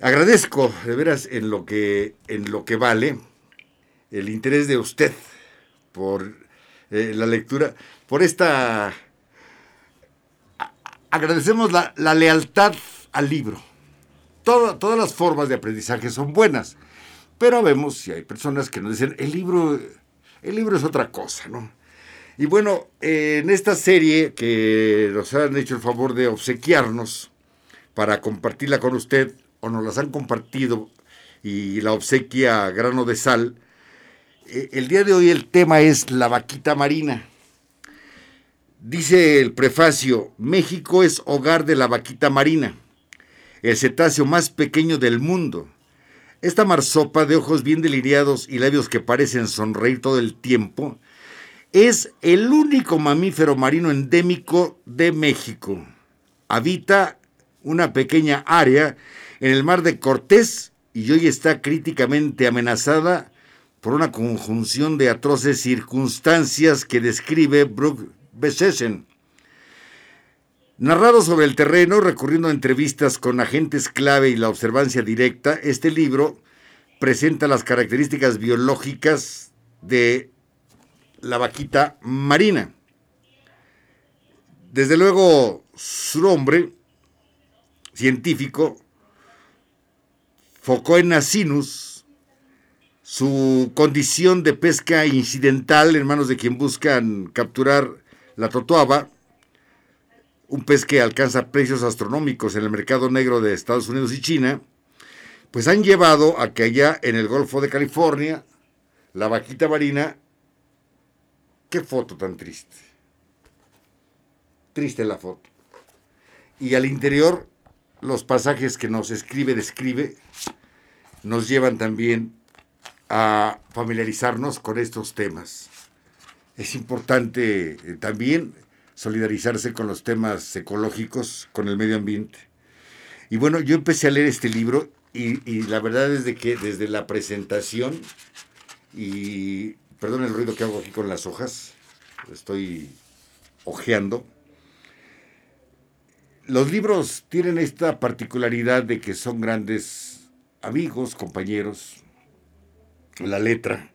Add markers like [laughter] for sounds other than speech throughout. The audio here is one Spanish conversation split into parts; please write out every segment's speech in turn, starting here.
agradezco de veras en lo que, en lo que vale el interés de usted por eh, la lectura, por esta... agradecemos la, lealtad al libro. todas las formas de aprendizaje son buenas, pero vemos si hay personas que nos dicen, el libro, el libro es otra cosa, ¿no? Y bueno, en esta serie que nos han hecho el favor de obsequiarnos para compartirla con usted, nos las han compartido y la obsequia grano de sal, eh, el día de hoy el tema es la vaquita marina. Dice el prefacio, México es hogar de la vaquita marina, el cetáceo más pequeño del mundo. Esta marsopa de ojos bien delineados y labios que parecen sonreír todo el tiempo, es el único mamífero marino endémico de México. Habita una pequeña área en el mar de Cortés y hoy está críticamente amenazada por una conjunción de atroces circunstancias que describe Brooke Besesen. Narrado sobre el terreno, recurriendo a entrevistas con agentes clave y la observancia directa, este libro presenta las características biológicas de la vaquita marina. Desde luego, su nombre científico, Focoena sinus, su condición de pesca incidental en manos de quien buscan capturar la totoaba, un pez que alcanza precios astronómicos en el mercado negro de Estados Unidos y China, pues han llevado a que allá en el Golfo de California, la vaquita marina Qué foto tan triste. Triste la foto. Y al interior, los pasajes que nos escribe, describe, nos llevan también a familiarizarnos con estos temas. Es importante eh, también solidarizarse con los temas ecológicos, con el medio ambiente. Y bueno, yo empecé a leer este libro y, y la verdad es de que desde la presentación y Perdón el ruido que hago aquí con las hojas. Estoy ojeando. Los libros tienen esta particularidad de que son grandes amigos, compañeros, la letra,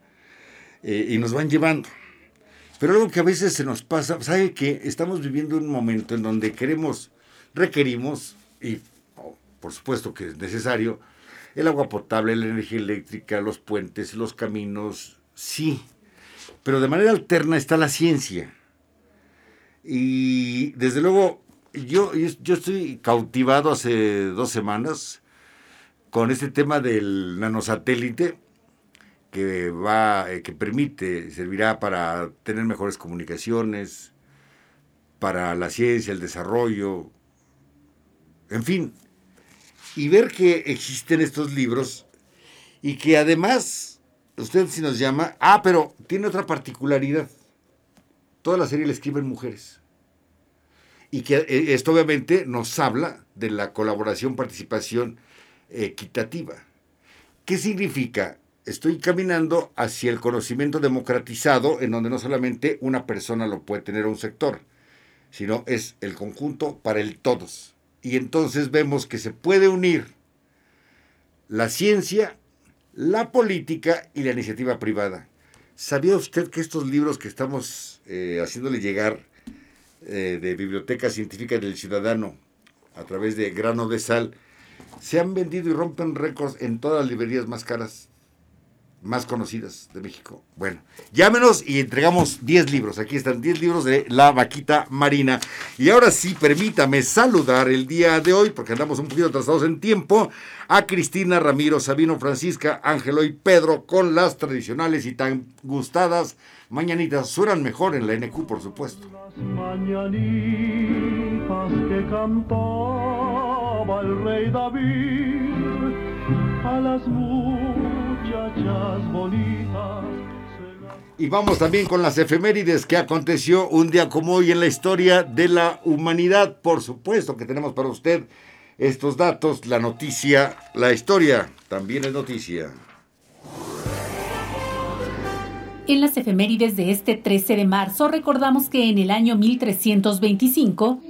eh, y nos van llevando. Pero algo que a veces se nos pasa, ¿sabe que Estamos viviendo un momento en donde queremos, requerimos, y oh, por supuesto que es necesario, el agua potable, la energía eléctrica, los puentes, los caminos, sí, pero de manera alterna está la ciencia. Y desde luego, yo, yo estoy cautivado hace dos semanas con este tema del nanosatélite que va, eh, que permite, servirá para tener mejores comunicaciones, para la ciencia, el desarrollo, en fin, y ver que existen estos libros y que además usted si nos llama. Ah, pero tiene otra particularidad. Toda la serie la escriben mujeres. Y que eh, esto obviamente nos habla de la colaboración, participación equitativa. ¿Qué significa? Estoy caminando hacia el conocimiento democratizado en donde no solamente una persona lo puede tener un sector, sino es el conjunto para el todos. Y entonces vemos que se puede unir la ciencia la política y la iniciativa privada. ¿Sabía usted que estos libros que estamos eh, haciéndole llegar eh, de Biblioteca Científica del Ciudadano a través de grano de sal se han vendido y rompen récords en todas las librerías más caras más conocidas de México. Bueno, llámenos y entregamos 10 libros. Aquí están 10 libros de La Vaquita Marina. Y ahora sí, permítame saludar el día de hoy, porque andamos un poquito atrasados en tiempo, a Cristina, Ramiro, Sabino, Francisca, Ángelo y Pedro con las tradicionales y tan gustadas mañanitas. Suenan mejor en la NQ, por supuesto. mañanitas que cantaba el rey David a las y vamos también con las efemérides que aconteció un día como hoy en la historia de la humanidad. Por supuesto que tenemos para usted estos datos, la noticia, la historia también es noticia. En las efemérides de este 13 de marzo recordamos que en el año 1325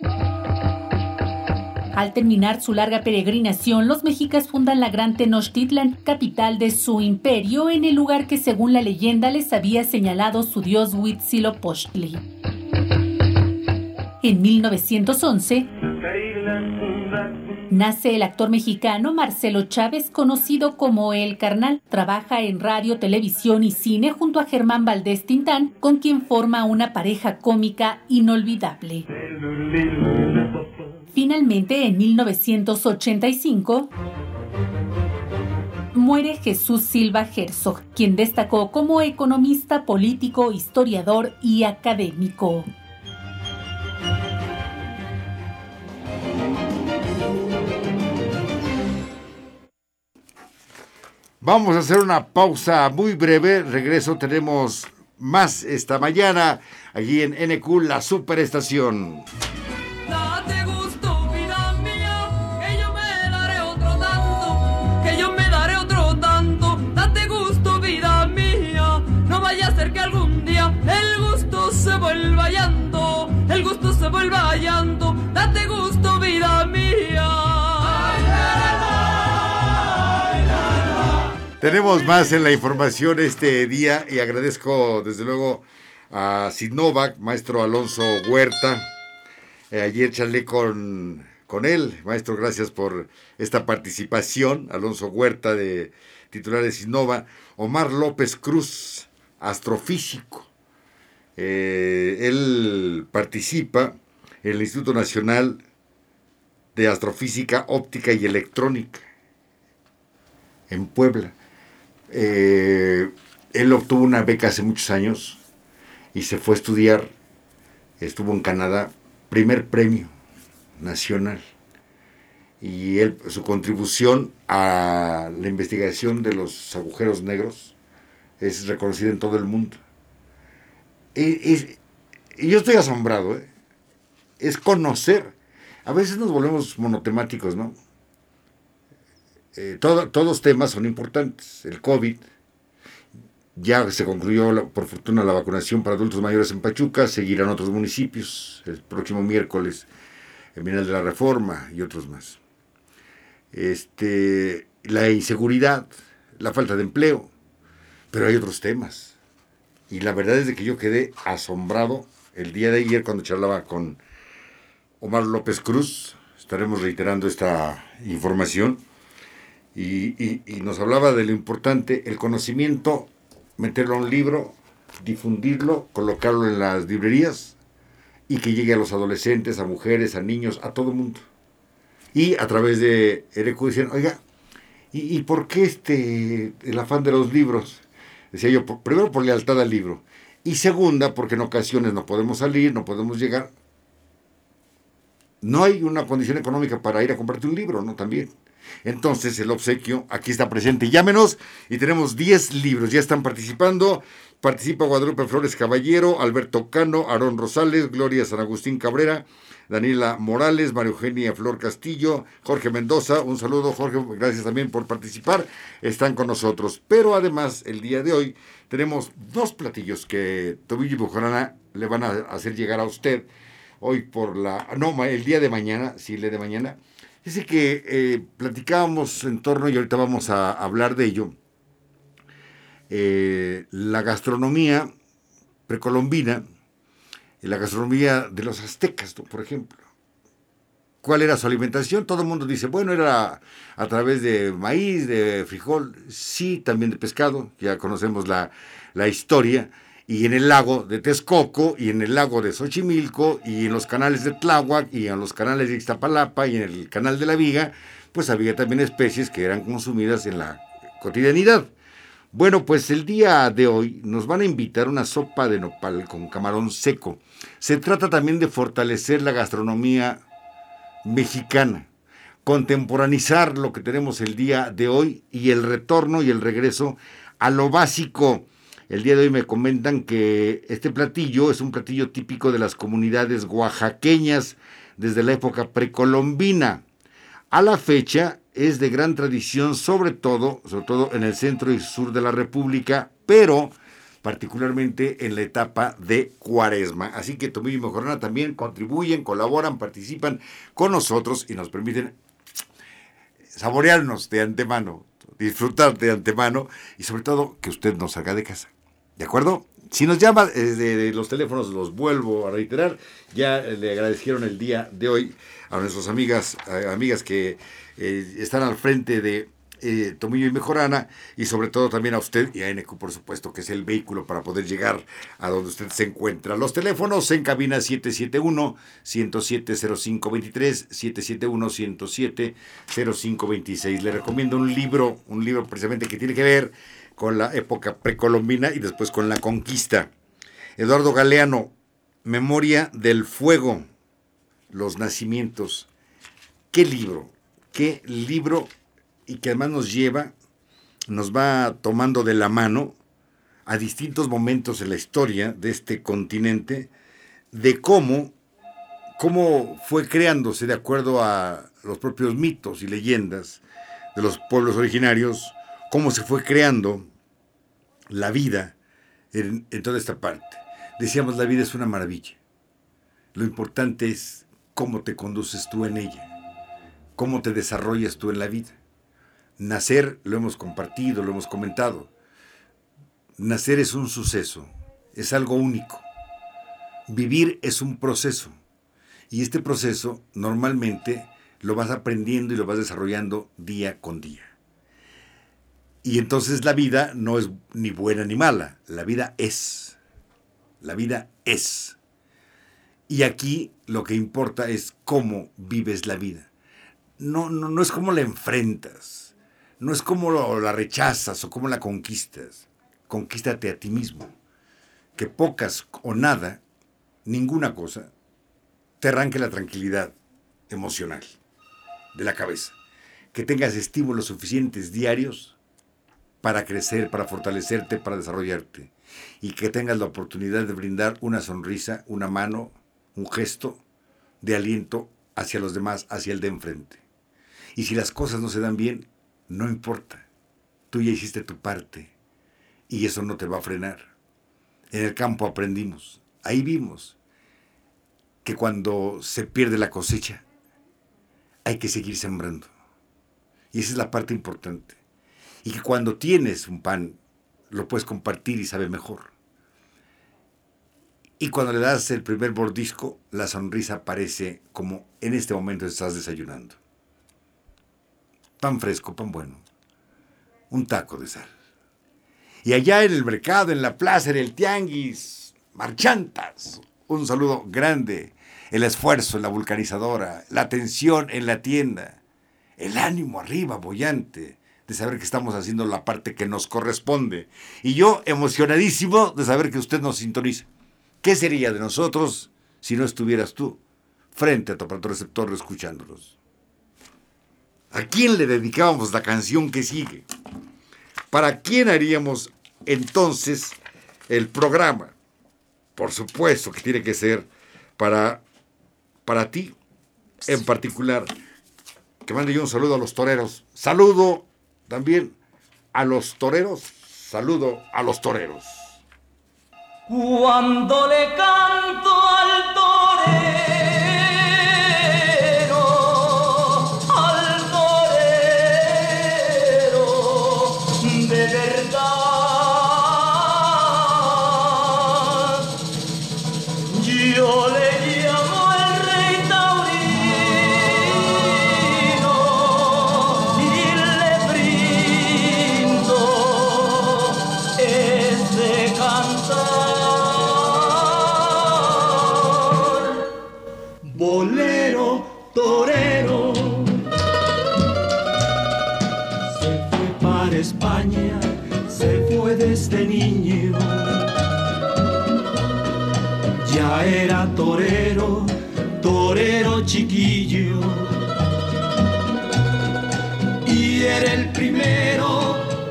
Al terminar su larga peregrinación, los mexicas fundan la Gran Tenochtitlan, capital de su imperio, en el lugar que según la leyenda les había señalado su dios Huitzilopochtli. En 1911, nace el actor mexicano Marcelo Chávez, conocido como El Carnal. Trabaja en radio, televisión y cine junto a Germán Valdés Tintán, con quien forma una pareja cómica inolvidable. Finalmente, en 1985, muere Jesús Silva Herzog, quien destacó como economista, político, historiador y académico. Vamos a hacer una pausa muy breve. Regreso, tenemos más esta mañana aquí en NQ, la superestación. Tenemos más en la información este día y agradezco desde luego a Sinovac, maestro Alonso Huerta. Eh, ayer charlé con, con él. Maestro, gracias por esta participación. Alonso Huerta, de titular de Sinova. Omar López Cruz, astrofísico. Eh, él participa en el Instituto Nacional de Astrofísica Óptica y Electrónica en Puebla. Eh, él obtuvo una beca hace muchos años y se fue a estudiar, estuvo en Canadá, primer premio nacional. Y él, su contribución a la investigación de los agujeros negros es reconocida en todo el mundo. Y, y yo estoy asombrado, ¿eh? es conocer. A veces nos volvemos monotemáticos, ¿no? Eh, todo, todos temas son importantes. El COVID, ya se concluyó por fortuna la vacunación para adultos mayores en Pachuca, seguirán otros municipios el próximo miércoles, el Minal de la Reforma y otros más. Este, la inseguridad, la falta de empleo, pero hay otros temas. Y la verdad es de que yo quedé asombrado el día de ayer cuando charlaba con Omar López Cruz, estaremos reiterando esta información y, y, nos hablaba de lo importante, el conocimiento, meterlo a un libro, difundirlo, colocarlo en las librerías y que llegue a los adolescentes, a mujeres, a niños, a todo mundo. Y a través de ERECU decían, oiga, ¿y, ¿y, por qué este, el afán de los libros? Decía yo, primero por lealtad al libro. Y segunda, porque en ocasiones no podemos salir, no podemos llegar. No hay una condición económica para ir a comprarte un libro, ¿no? También. Entonces el obsequio aquí está presente. Llámenos y tenemos 10 libros. Ya están participando. Participa Guadalupe Flores Caballero, Alberto Cano, Aarón Rosales, Gloria San Agustín Cabrera, Daniela Morales, María Eugenia Flor Castillo, Jorge Mendoza. Un saludo, Jorge. Gracias también por participar. Están con nosotros. Pero además, el día de hoy tenemos dos platillos que Tobillo y Bujarana le van a hacer llegar a usted hoy por la. No, el día de mañana, sí, el día de mañana Dice que eh, platicábamos en torno, y ahorita vamos a hablar de ello, eh, la gastronomía precolombina la gastronomía de los aztecas, por ejemplo. ¿Cuál era su alimentación? Todo el mundo dice, bueno, era a través de maíz, de frijol, sí, también de pescado, ya conocemos la, la historia y en el lago de Texcoco, y en el lago de Xochimilco, y en los canales de Tláhuac, y en los canales de Ixtapalapa, y en el canal de la Viga, pues había también especies que eran consumidas en la cotidianidad. Bueno, pues el día de hoy nos van a invitar una sopa de nopal con camarón seco. Se trata también de fortalecer la gastronomía mexicana, contemporanizar lo que tenemos el día de hoy y el retorno y el regreso a lo básico el día de hoy me comentan que este platillo es un platillo típico de las comunidades oaxaqueñas desde la época precolombina. A la fecha es de gran tradición, sobre todo, sobre todo en el centro y sur de la República, pero particularmente en la etapa de cuaresma. Así que Tomillo y Mejorana también contribuyen, colaboran, participan con nosotros y nos permiten saborearnos de antemano, disfrutar de antemano y sobre todo que usted nos salga de casa. ¿De acuerdo? Si nos llama desde eh, los teléfonos, los vuelvo a reiterar. Ya le agradecieron el día de hoy a nuestras amigas, amigas que eh, están al frente de eh, Tomillo y Mejorana y sobre todo también a usted y a NQ, por supuesto, que es el vehículo para poder llegar a donde usted se encuentra. Los teléfonos en cabina 771-107-0523, 771-107-0526. Le recomiendo un libro, un libro precisamente que tiene que ver con la época precolombina y después con la conquista. Eduardo Galeano, Memoria del Fuego, los nacimientos. ¿Qué libro? ¿Qué libro? Y que además nos lleva, nos va tomando de la mano a distintos momentos en la historia de este continente, de cómo, cómo fue creándose de acuerdo a los propios mitos y leyendas de los pueblos originarios, cómo se fue creando la vida en, toda esta parte. Decíamos, la vida es una maravilla. Lo importante es cómo te conduces tú en ella, cómo te desarrollas tú en la vida. Nacer, lo hemos compartido, lo hemos comentado. Nacer es un suceso, es algo único. Vivir es un proceso. Y este proceso normalmente lo vas aprendiendo y lo vas desarrollando día con día. Y entonces la vida no es ni buena ni mala, la vida es. La vida es. Y aquí lo que importa es cómo vives la vida. No, no, no es cómo la enfrentas, no es cómo la rechazas o cómo la conquistas. Conquístate a ti mismo. Que pocas o nada, ninguna cosa, te arranque la tranquilidad emocional de la cabeza. Que tengas estímulos suficientes diarios para crecer, para fortalecerte, para desarrollarte. Y que tengas la oportunidad de brindar una sonrisa, una mano, un gesto de aliento hacia los demás, hacia el de enfrente. Y si las cosas no se dan bien, no importa. Tú ya hiciste tu parte y eso no te va a frenar. En el campo aprendimos, ahí vimos que cuando se pierde la cosecha, hay que seguir sembrando. Y esa es la parte importante y que cuando tienes un pan lo puedes compartir y sabe mejor. Y cuando le das el primer bordisco, la sonrisa aparece como en este momento estás desayunando. Pan fresco, pan bueno. Un taco de sal. Y allá en el mercado, en la plaza, en el tianguis, marchantas. Un saludo grande. El esfuerzo en la vulcanizadora, la atención en la tienda, el ánimo arriba, bollante de saber que estamos haciendo la parte que nos corresponde. Y yo emocionadísimo de saber que usted nos sintoniza. ¿Qué sería de nosotros si no estuvieras tú frente a tu aparato receptor escuchándolos? ¿A quién le dedicábamos la canción que sigue? ¿Para quién haríamos entonces el programa? Por supuesto que tiene que ser para, para ti en particular. Que mande yo un saludo a los toreros. Saludo también a los toreros. Saludo a los toreros. Cuando le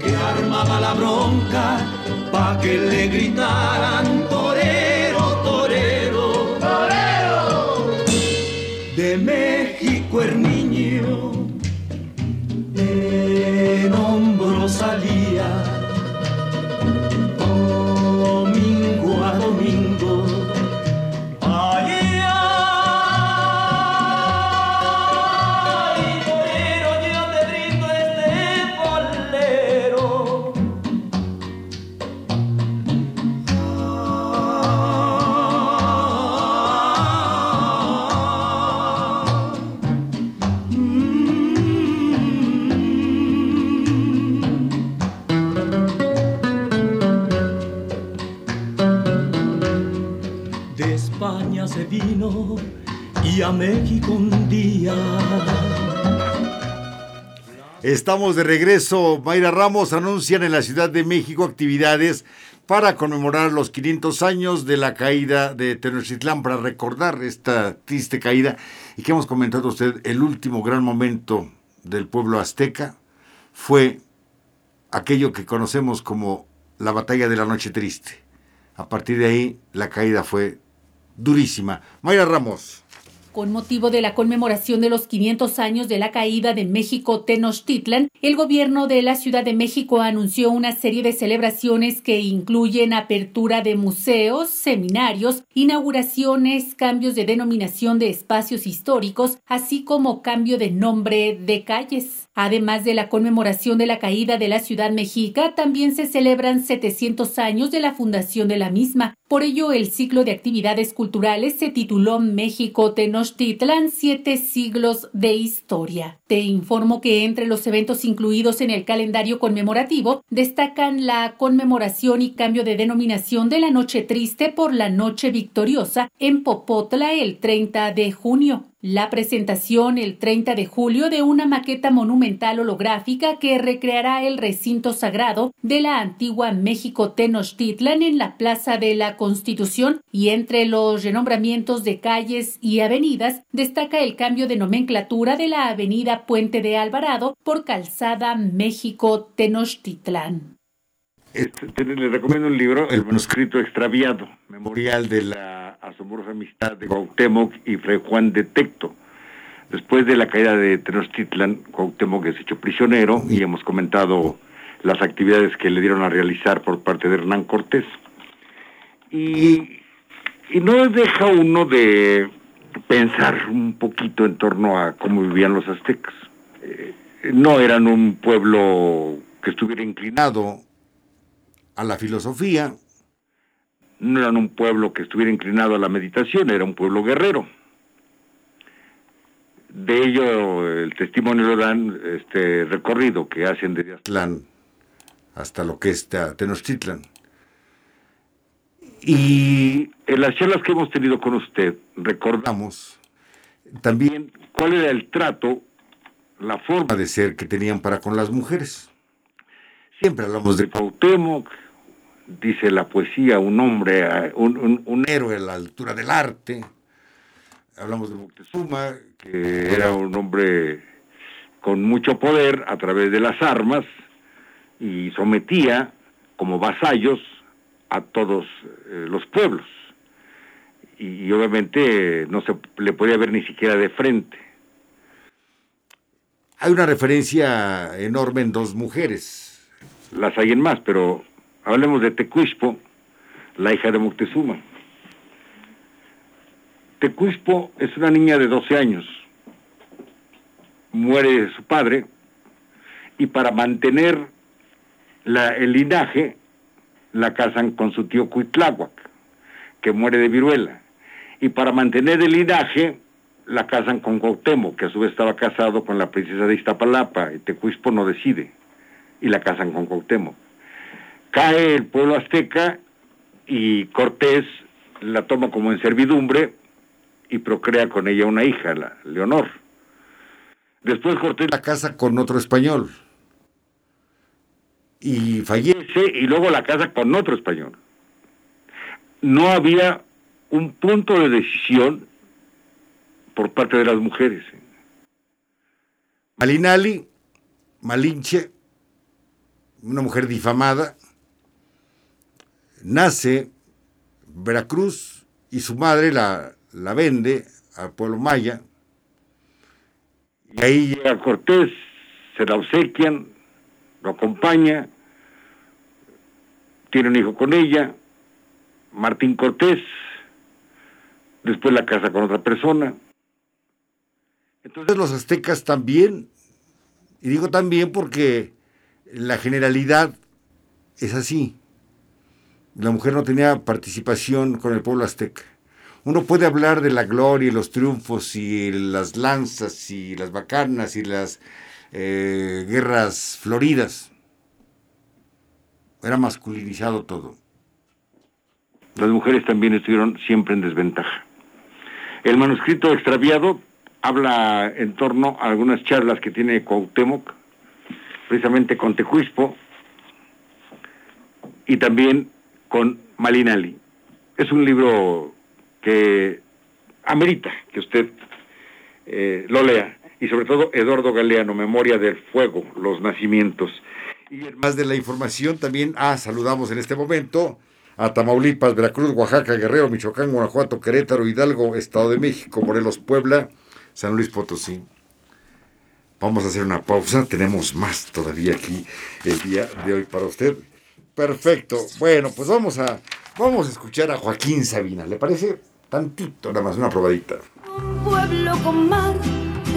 que armaba la bronca pa' que le gritaran Estamos de regreso. Mayra Ramos anuncian en la Ciudad de México actividades para conmemorar los 500 años de la caída de Tenochtitlán, para recordar esta triste caída y que hemos comentado usted, el último gran momento del pueblo azteca fue aquello que conocemos como la batalla de la noche triste. A partir de ahí, la caída fue durísima. Mayra Ramos. Con motivo de la conmemoración de los 500 años de la caída de México Tenochtitlan, el gobierno de la Ciudad de México anunció una serie de celebraciones que incluyen apertura de museos, seminarios, inauguraciones, cambios de denominación de espacios históricos, así como cambio de nombre de calles. Además de la conmemoración de la caída de la ciudad mexica, también se celebran 700 años de la fundación de la misma. Por ello, el ciclo de actividades culturales se tituló México Tenochtitlan, siete siglos de historia. Te informo que entre los eventos incluidos en el calendario conmemorativo destacan la conmemoración y cambio de denominación de la Noche Triste por la Noche Victoriosa en Popotla el 30 de junio. La presentación el 30 de julio de una maqueta monumental holográfica que recreará el recinto sagrado de la antigua México Tenochtitlan en la Plaza de la Constitución y entre los renombramientos de calles y avenidas destaca el cambio de nomenclatura de la avenida Puente de Alvarado por Calzada México Tenochtitlan. Este, le recomiendo un libro, El manuscrito extraviado, memorial de la asombrosa amistad de Cuauhtémoc y Fray Juan de Tecto. Después de la caída de Tenochtitlan, Cuauhtémoc es hecho prisionero y hemos comentado las actividades que le dieron a realizar por parte de Hernán Cortés. Y, no deja uno de pensar un poquito en torno a cómo vivían los aztecas. Eh, no eran un pueblo que estuviera inclinado a la filosofía, no eran un pueblo que estuviera inclinado a la meditación, era un pueblo guerrero. De ello el testimonio lo dan este recorrido que hacen desde Aztlán hasta lo que es Tenochtitlan. Y en las charlas que hemos tenido con usted, recordamos también cuál era el trato, la forma de ser que tenían para con las mujeres. Siempre hablamos de Cuauhtémoc, dice la poesía, un hombre, un, héroe a la altura del arte. Hablamos de Moctezuma, que era un hombre con mucho poder a través de las armas y sometía como vasallos a todos eh, los pueblos. Y, obviamente no se le podía ver ni siquiera de frente. Hay una referencia enorme en dos mujeres. Las hay en más, pero Hablemos de Tecuispo, la hija de Moctezuma. Tecuispo es una niña de 12 años. Muere su padre y para mantener el linaje la casan con su tío Cuitláhuac, que muere de viruela. Y para mantener el linaje la casan con Cuauhtémoc, que a su vez estaba casado con la princesa de Iztapalapa, y Tecuispo no decide, y la casan con Cuauhtémoc cae el pueblo azteca y Cortés la toma como en servidumbre y procrea con ella una hija, la Leonor. Después Cortés la casa con otro español y fallece y luego la casa con otro español. No había un punto de decisión por parte de las mujeres. Malinali, Malinche, una mujer difamada, nace Veracruz y su madre la, la vende al pueblo maya. Y ahí llega Cortés, se la obsequian, lo acompaña, tiene un hijo con ella, Martín Cortés, después la casa con otra persona. Entonces los aztecas también, y digo también porque la generalidad es así la mujer no tenía participación con el pueblo azteca. Uno puede hablar de la gloria y los triunfos y las lanzas y las bacanas y las eh, guerras floridas. Era masculinizado todo. Las mujeres también estuvieron siempre en desventaja. El manuscrito extraviado habla en torno a algunas charlas que tiene Cuauhtémoc, precisamente con Tecuispo y también con Malinali. Es un libro que amerita que usted eh, lo lea y sobre todo Eduardo Galeano, Memoria del Fuego, los nacimientos. Y más de la información también, ah, saludamos en este momento a Tamaulipas, Veracruz, Oaxaca, Guerrero, Michoacán, Guanajuato, Querétaro, Hidalgo, Estado de México, Morelos, Puebla, San Luis Potosí. Vamos a hacer una pausa, tenemos más todavía aquí el día de hoy para usted. Perfecto. Bueno, pues vamos a vamos a escuchar a Joaquín Sabina. ¿Le parece? Tantito, nada más, una probadita. Un pueblo con mar,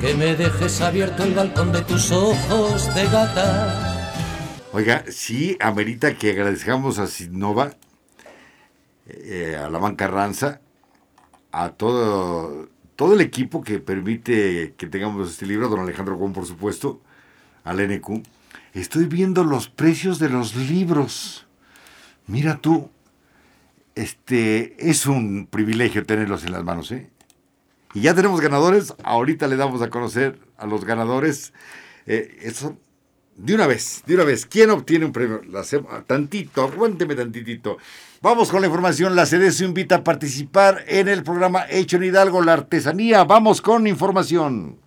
que me dejes abierto el balcón de tus ojos de gata. Oiga, sí, amerita que agradezcamos a Sinova, eh, a la banca Ranza, a todo, todo el equipo que permite que tengamos este libro, don Alejandro Gómez, por supuesto, al NQ. Estoy viendo los precios de los libros. Mira tú, este es un privilegio tenerlos en las manos, ¿eh? Y ya tenemos ganadores. Ahorita le damos a conocer a los ganadores. Eh, eso, de una vez, de una vez. ¿Quién obtiene un premio? La tantito, aguánteme tantitito. Vamos con la información. La se invita a participar en el programa Hecho en Hidalgo, la artesanía. Vamos con información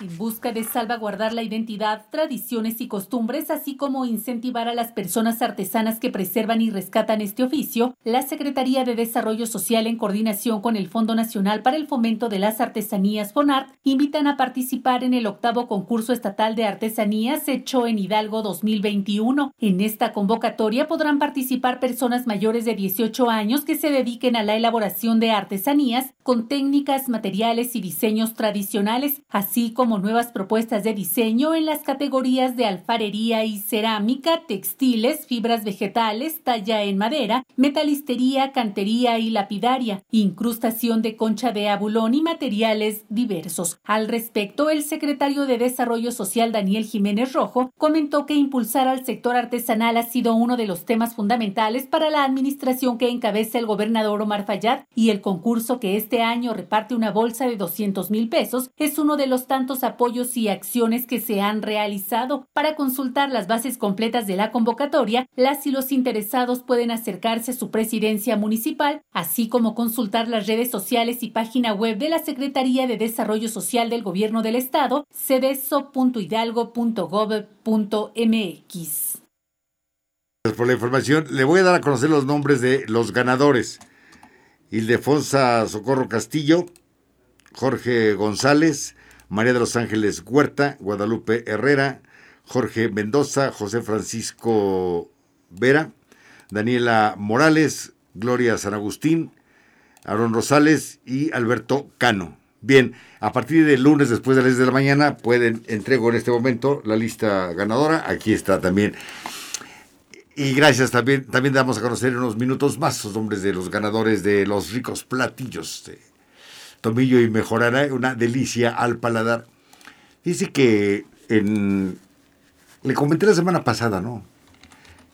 en busca de salvaguardar la identidad, tradiciones y costumbres, así como incentivar a las personas artesanas que preservan y rescatan este oficio, la Secretaría de Desarrollo Social, en coordinación con el Fondo Nacional para el Fomento de las Artesanías FONART, invitan a participar en el octavo concurso estatal de artesanías hecho en Hidalgo 2021. En esta convocatoria podrán participar personas mayores de 18 años que se dediquen a la elaboración de artesanías con técnicas, materiales y diseños tradicionales, así como como nuevas propuestas de diseño en las categorías de alfarería y cerámica, textiles, fibras vegetales, talla en madera, metalistería, cantería y lapidaria, incrustación de concha de abulón y materiales diversos. Al respecto, el secretario de Desarrollo Social Daniel Jiménez Rojo comentó que impulsar al sector artesanal ha sido uno de los temas fundamentales para la administración que encabeza el gobernador Omar Fayad y el concurso que este año reparte una bolsa de 200 mil pesos es uno de los tantos apoyos y acciones que se han realizado. Para consultar las bases completas de la convocatoria, las y los interesados pueden acercarse a su presidencia municipal, así como consultar las redes sociales y página web de la Secretaría de Desarrollo Social del Gobierno del Estado, cedeso.hidalgo.gov.mx. Por la información, le voy a dar a conocer los nombres de los ganadores. Ildefonsa Socorro Castillo, Jorge González, María de los Ángeles Huerta, Guadalupe Herrera, Jorge Mendoza, José Francisco Vera, Daniela Morales, Gloria San Agustín, Aaron Rosales y Alberto Cano. Bien, a partir del lunes después de las 10 de la mañana pueden, entrego en este momento la lista ganadora. Aquí está también. Y gracias también, también damos a conocer en unos minutos más los nombres de los ganadores de los ricos platillos tomillo y mejorará una delicia al paladar. Dice que en, le comenté la semana pasada, ¿no?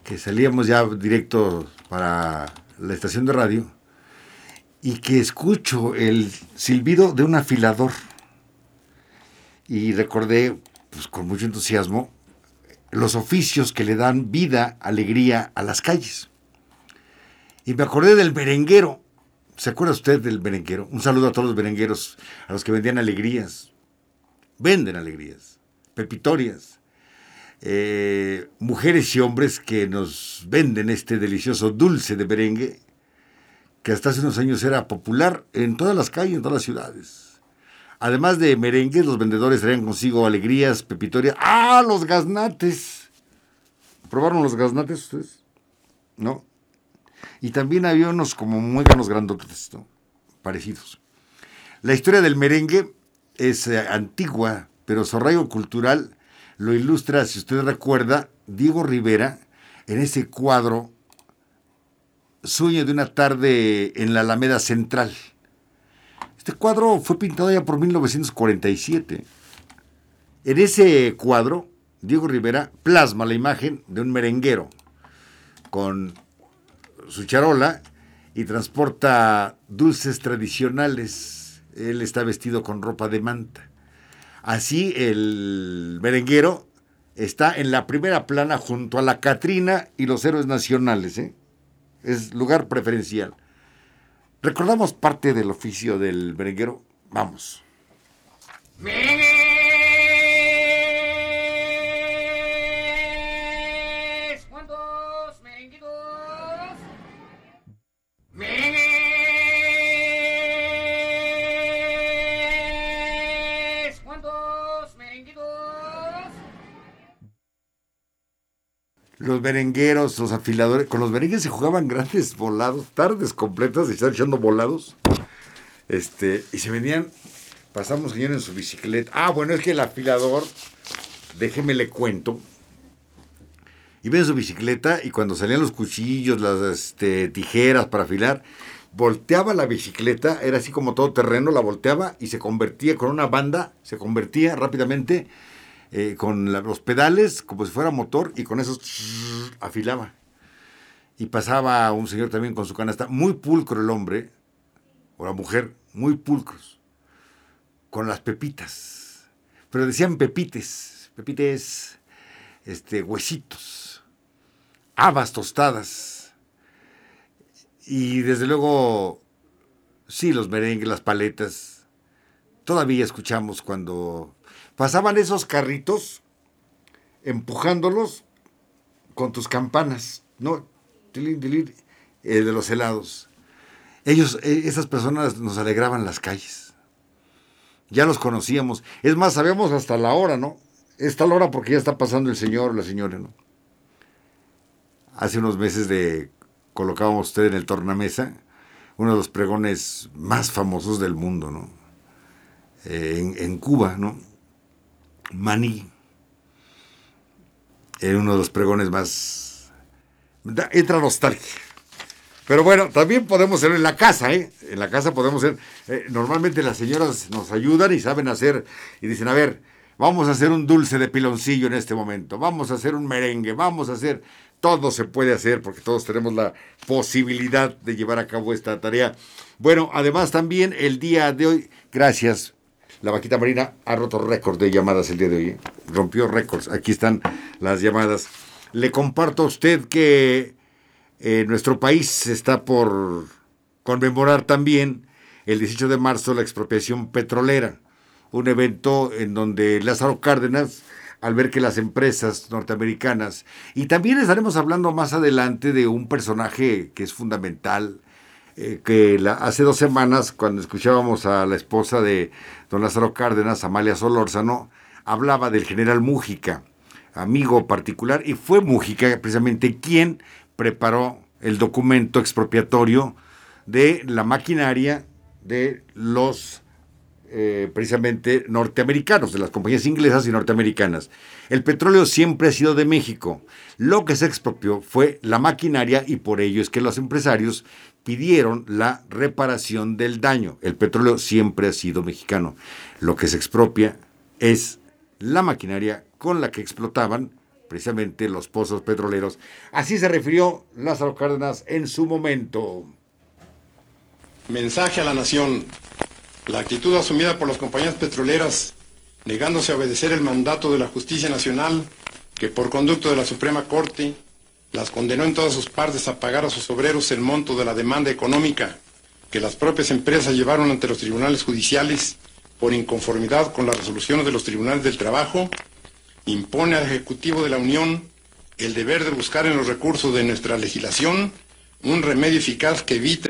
Que salíamos ya directo para la estación de radio y que escucho el silbido de un afilador. Y recordé, pues con mucho entusiasmo, los oficios que le dan vida, alegría a las calles. Y me acordé del merenguero, ¿Se acuerda usted del berenguero? Un saludo a todos los berengueros, a los que vendían alegrías. Venden alegrías, pepitorias. Eh, mujeres y hombres que nos venden este delicioso dulce de merengue, que hasta hace unos años era popular en todas las calles, en todas las ciudades. Además de merengues, los vendedores traían consigo alegrías, pepitorias. ¡Ah, los gaznates! ¿Probaron los gaznates ustedes? ¿No? Y también había unos como muéganos grandotes, parecidos. La historia del merengue es eh, antigua, pero su arraigo cultural lo ilustra, si usted recuerda, Diego Rivera en ese cuadro Sueño de una tarde en la Alameda Central. Este cuadro fue pintado ya por 1947. En ese cuadro, Diego Rivera plasma la imagen de un merenguero con su charola y transporta dulces tradicionales. Él está vestido con ropa de manta. Así el merenguero está en la primera plana junto a la Catrina y los héroes nacionales. ¿eh? Es lugar preferencial. ¿Recordamos parte del oficio del merenguero? Vamos. Los merengueros, los afiladores, con los merengues se jugaban grandes volados, tardes completas, y estaban echando volados. Este, y se venían, pasamos señor en su bicicleta. Ah, bueno, es que el afilador, déjeme le cuento, iba en su bicicleta y cuando salían los cuchillos, las este, tijeras para afilar, volteaba la bicicleta, era así como todo terreno, la volteaba y se convertía con una banda, se convertía rápidamente eh, con los pedales como si fuera motor y con esos [laughs] afilaba. Y pasaba un señor también con su canasta, muy pulcro el hombre, o la mujer, muy pulcros, con las pepitas. Pero decían pepites, pepites, este, huesitos, habas tostadas. Y desde luego, sí, los merengues, las paletas. Todavía escuchamos cuando pasaban esos carritos empujándolos con tus campanas, ¿no? Eh, de los helados. Ellos, eh, esas personas nos alegraban las calles. Ya los conocíamos. Es más, sabíamos hasta la hora, ¿no? Es tal hora porque ya está pasando el señor o la señora, ¿no? Hace unos meses de colocábamos usted en el tornamesa uno de los pregones más famosos del mundo, ¿no? Eh, en, Cuba, ¿no? Maní. Era uno de los pregones más... entra nostalgia. Pero bueno, también podemos hacerlo en la casa, ¿eh? En la casa podemos hacer... eh, normalmente las señoras nos ayudan y saben hacer... Y dicen, a ver, vamos a hacer un dulce de piloncillo en este momento. Vamos a hacer un merengue. Vamos a hacer... Todo se puede hacer porque todos tenemos la posibilidad de llevar a cabo esta tarea. Bueno, además también el día de hoy, gracias la vaquita marina ha roto récord de llamadas el día de hoy. ¿eh? Rompió récords. Aquí están las llamadas. Le comparto a usted que eh, nuestro país está por conmemorar también el 18 de marzo la expropiación petrolera. Un evento en donde Lázaro Cárdenas, al ver que las empresas norteamericanas, y también estaremos hablando más adelante de un personaje que es fundamental, eh, que hace dos semanas, cuando escuchábamos a la esposa de don Lázaro Cárdenas, Amalia Solórzano, hablaba del general Mújica, amigo particular, y fue Mújica precisamente quien preparó el documento expropiatorio de la maquinaria de los eh, precisamente norteamericanos, de las compañías inglesas y norteamericanas. El petróleo siempre ha sido de México. Lo que se expropió fue la maquinaria y por ello es que los empresarios pidieron la reparación del daño. El petróleo siempre ha sido mexicano. Lo que se expropia es la maquinaria con la que explotaban precisamente los pozos petroleros. Así se refirió Lázaro Cárdenas en su momento. Mensaje a la nación. La actitud asumida por las compañías petroleras, negándose a obedecer el mandato de la justicia nacional, que por conducto de la Suprema Corte las condenó en todas sus partes a pagar a sus obreros el monto de la demanda económica que las propias empresas llevaron ante los tribunales judiciales por inconformidad con las resoluciones de los tribunales del trabajo, impone al Ejecutivo de la Unión el deber de buscar en los recursos de nuestra legislación un remedio eficaz que evite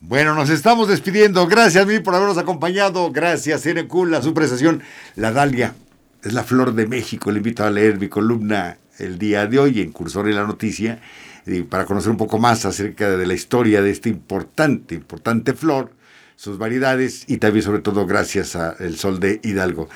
Bueno, nos estamos despidiendo. Gracias por habernos acompañado. Gracias, NQ, la su prestación. La Dalia es la flor de México. Le invito a leer mi columna el día de hoy en Cursor y la Noticia y para conocer un poco más acerca de la historia de esta importante, importante flor, sus variedades y también sobre todo gracias a El Sol de Hidalgo.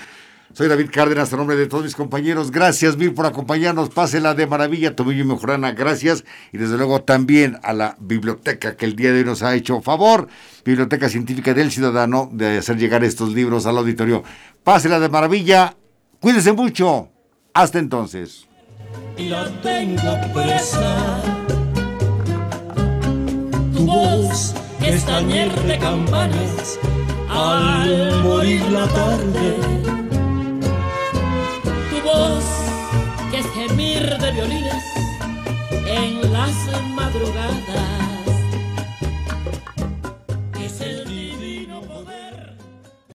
Soy David Cárdenas, a nombre de todos mis compañeros. Gracias mil por acompañarnos. Pásela de maravilla, Tomillo y Mejorana. Gracias. Y desde luego también a la biblioteca que el día de hoy nos ha hecho favor. Biblioteca Científica del Ciudadano de hacer llegar estos libros al auditorio. Pásela de maravilla. Cuídense mucho. Hasta entonces. Y la tengo presa. Tu voz es tañer de campanas al morir la tarde voz que es gemir de violines en las